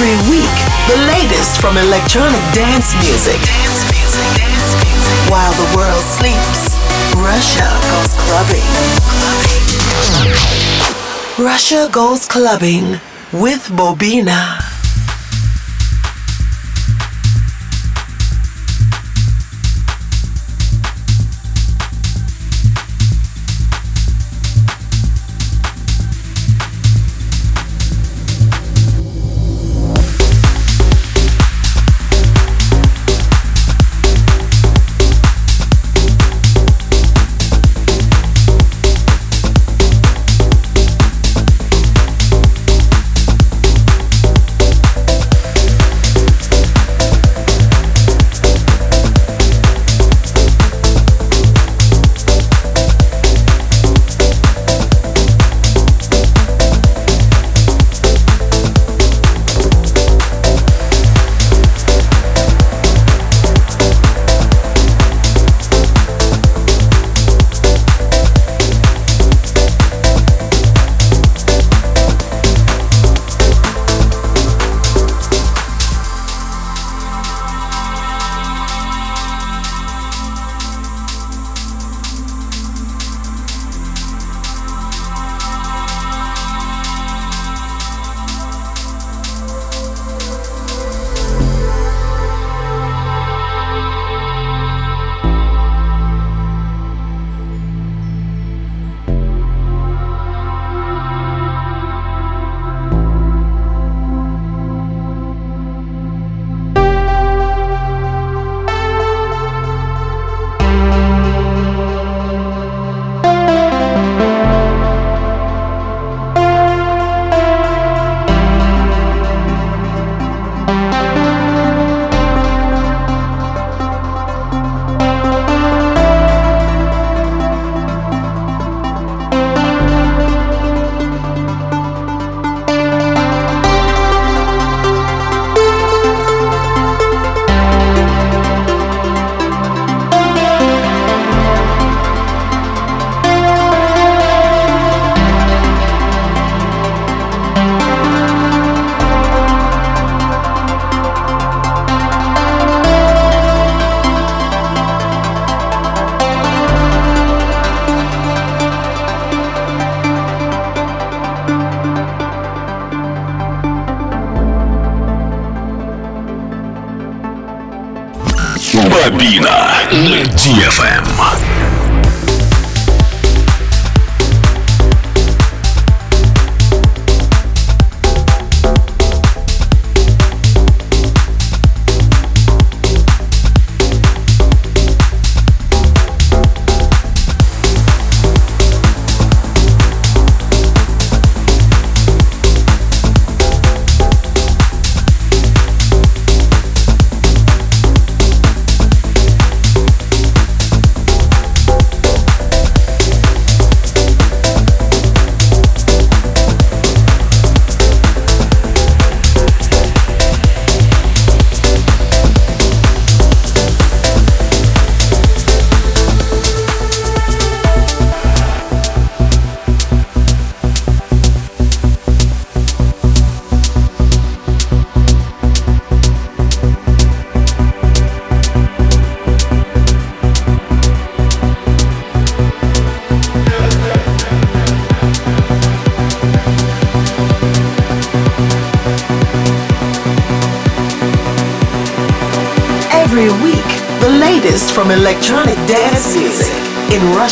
Every week, the latest from electronic dance music. While the world sleeps, Russia goes clubbing. Russia goes clubbing with Bobina.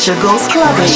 Russia Goes Clubbing.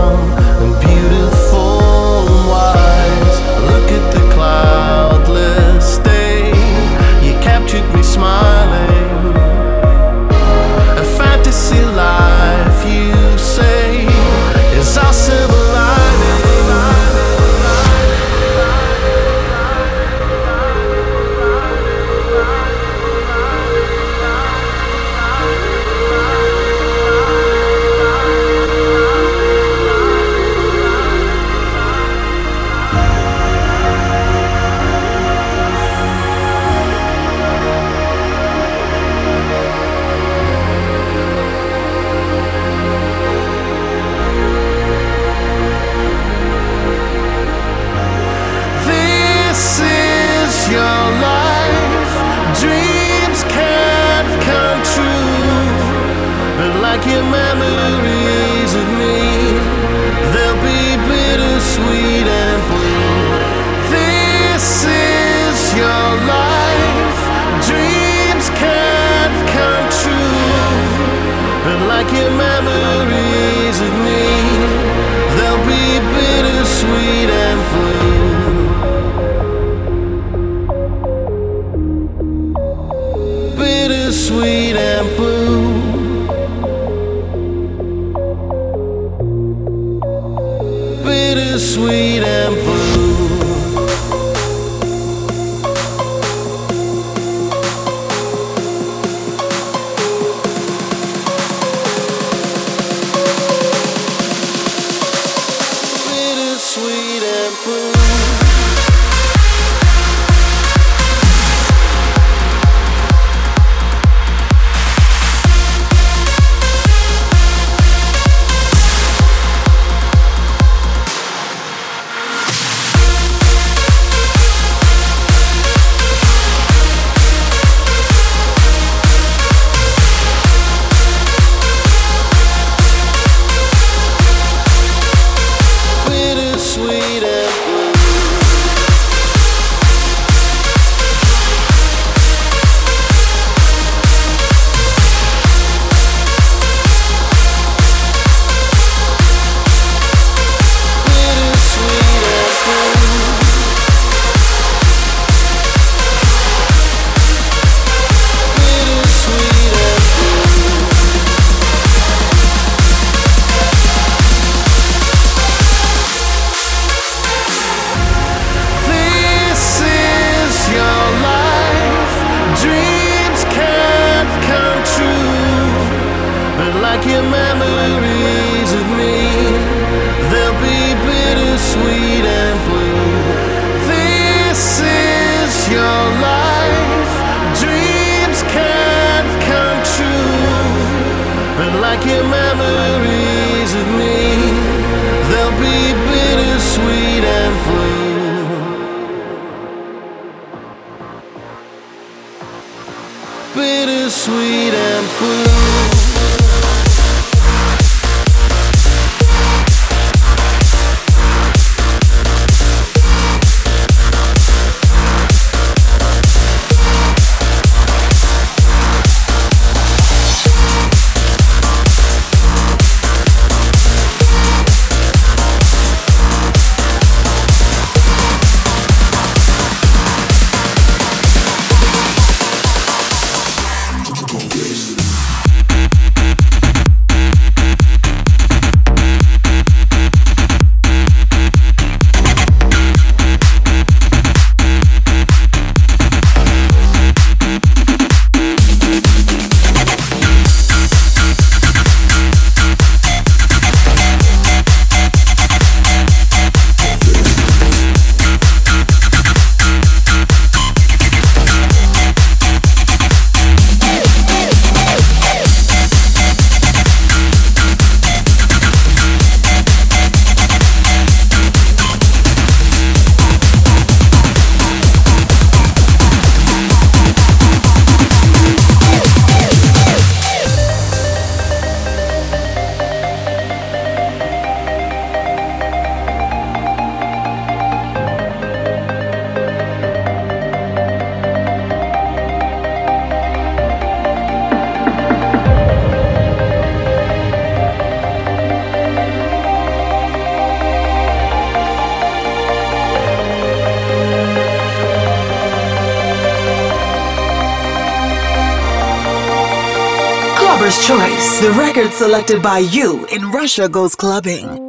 Record selected by you in Russia Goes Clubbing.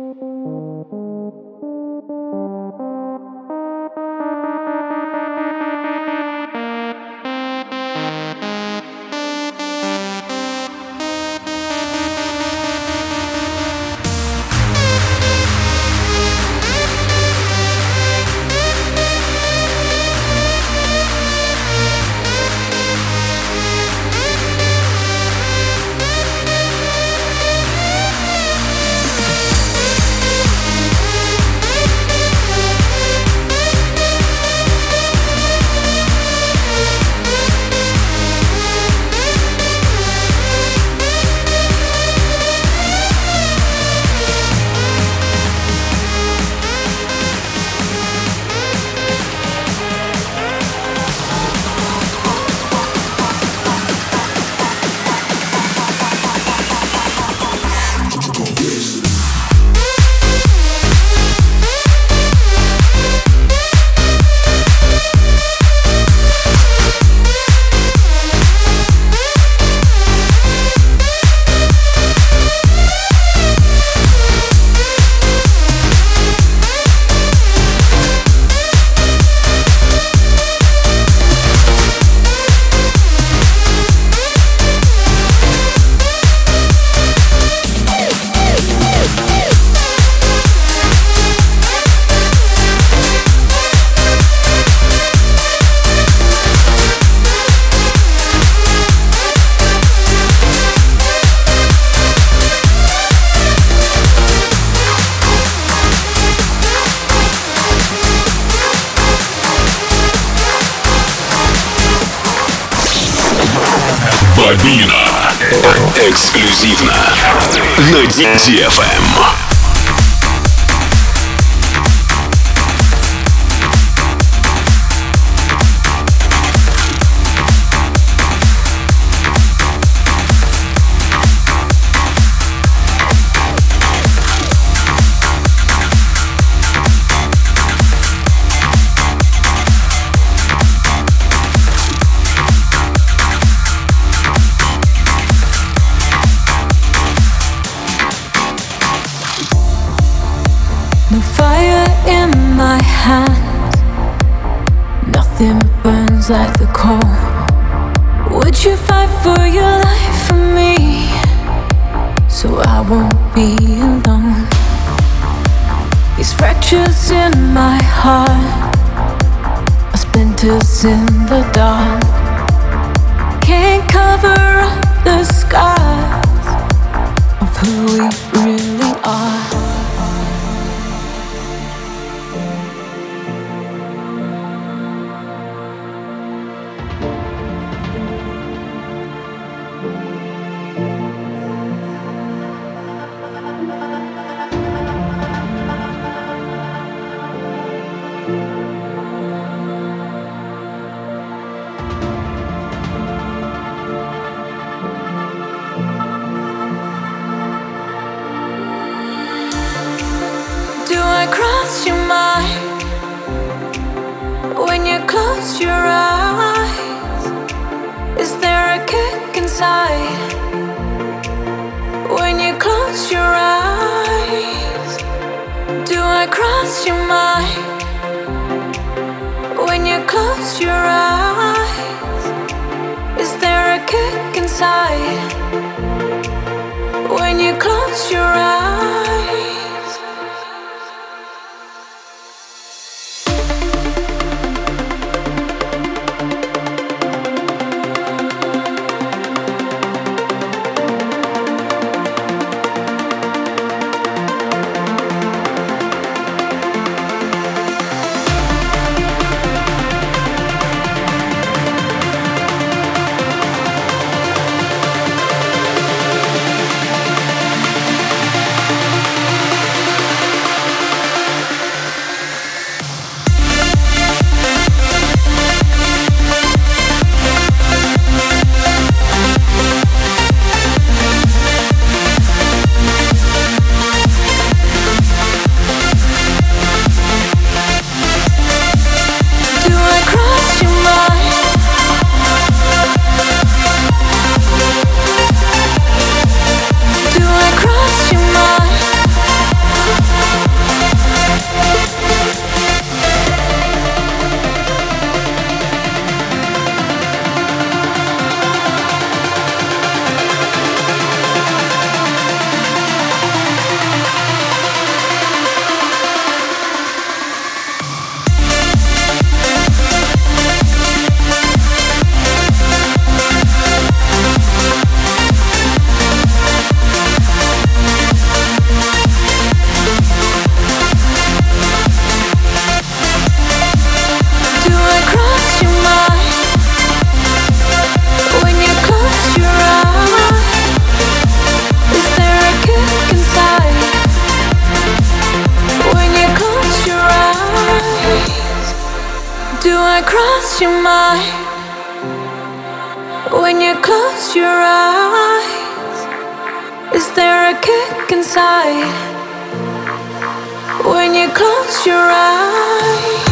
inside. When you close your eyes I cross your mind? When you close your eyes, is there a kick inside? When you close your eyes.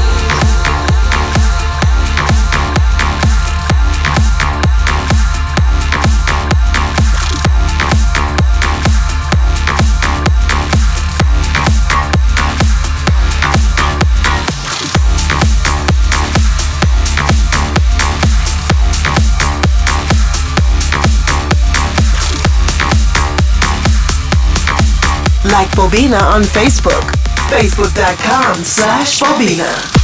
Bobina on Facebook. Facebook.com slash Bobina.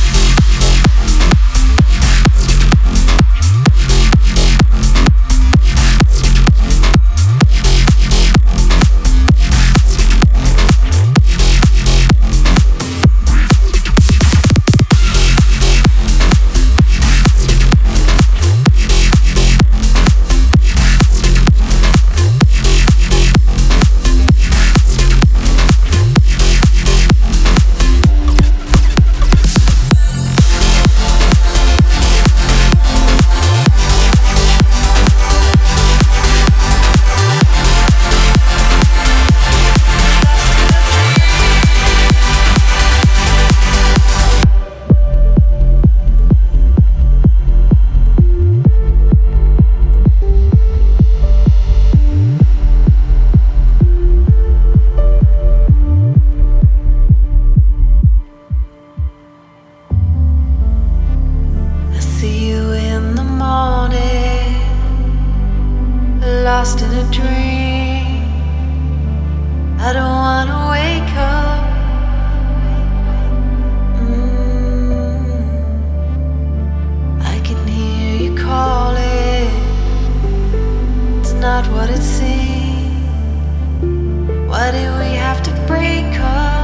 lost in a dream. I don't wanna wake up. Mm. I can hear you calling. It's not what it seems. Why do we have to break up?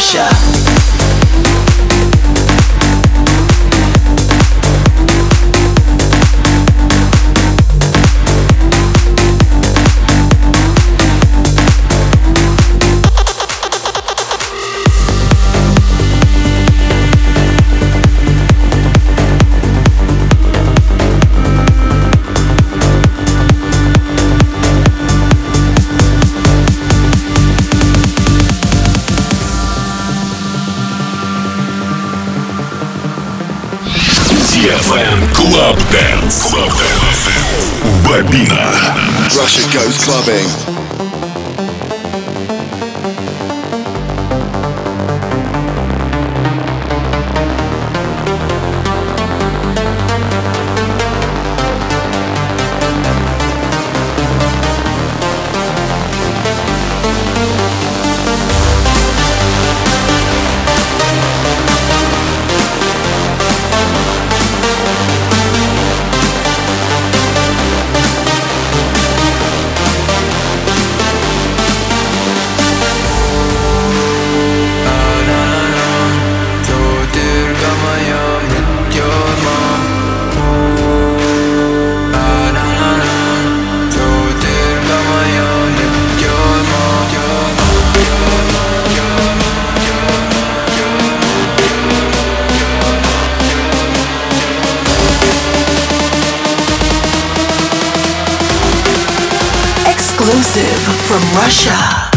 pressure. Russia goes clubbing. Gold.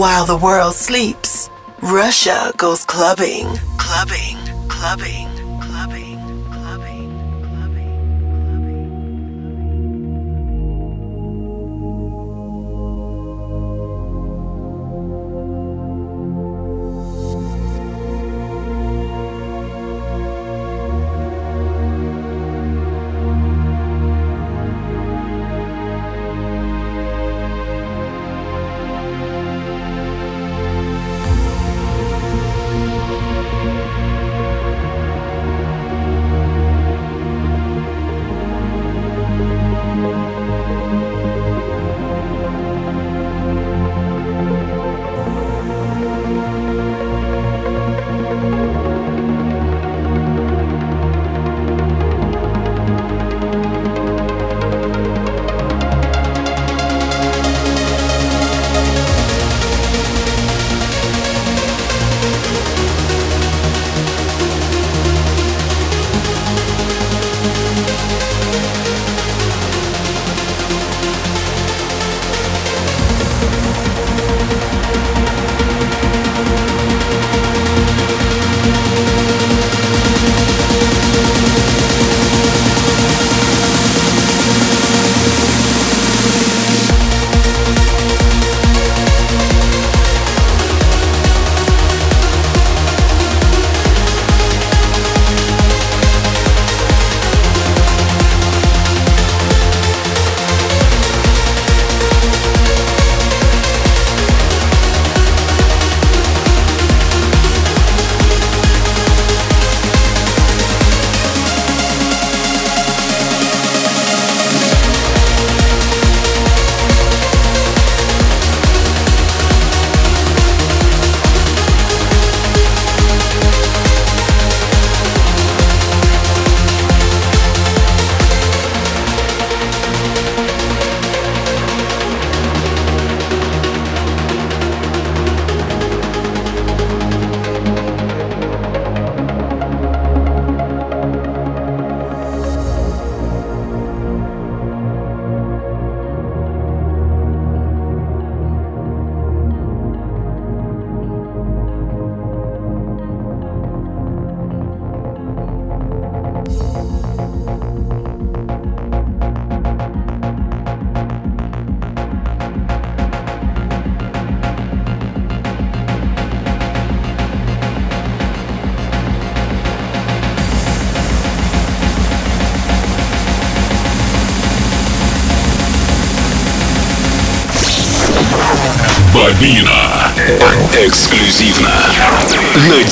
While the world sleeps, Russia goes clubbing, clubbing, clubbing.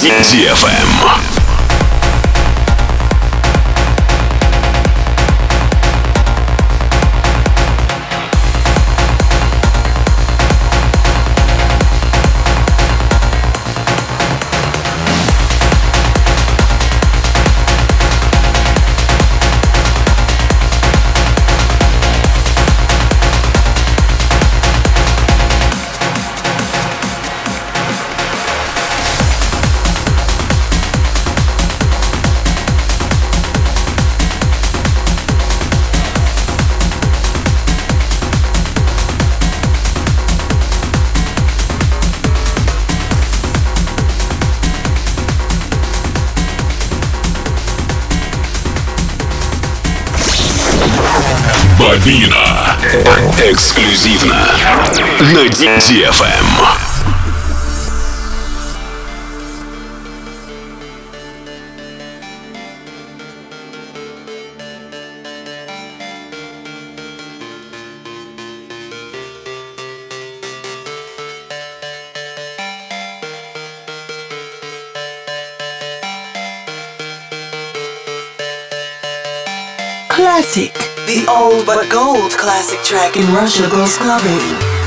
DFM. DFM. Classic. The old but gold classic track in Russia goes clubbing.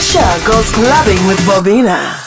Russia Goes Clubbing with. Bobina,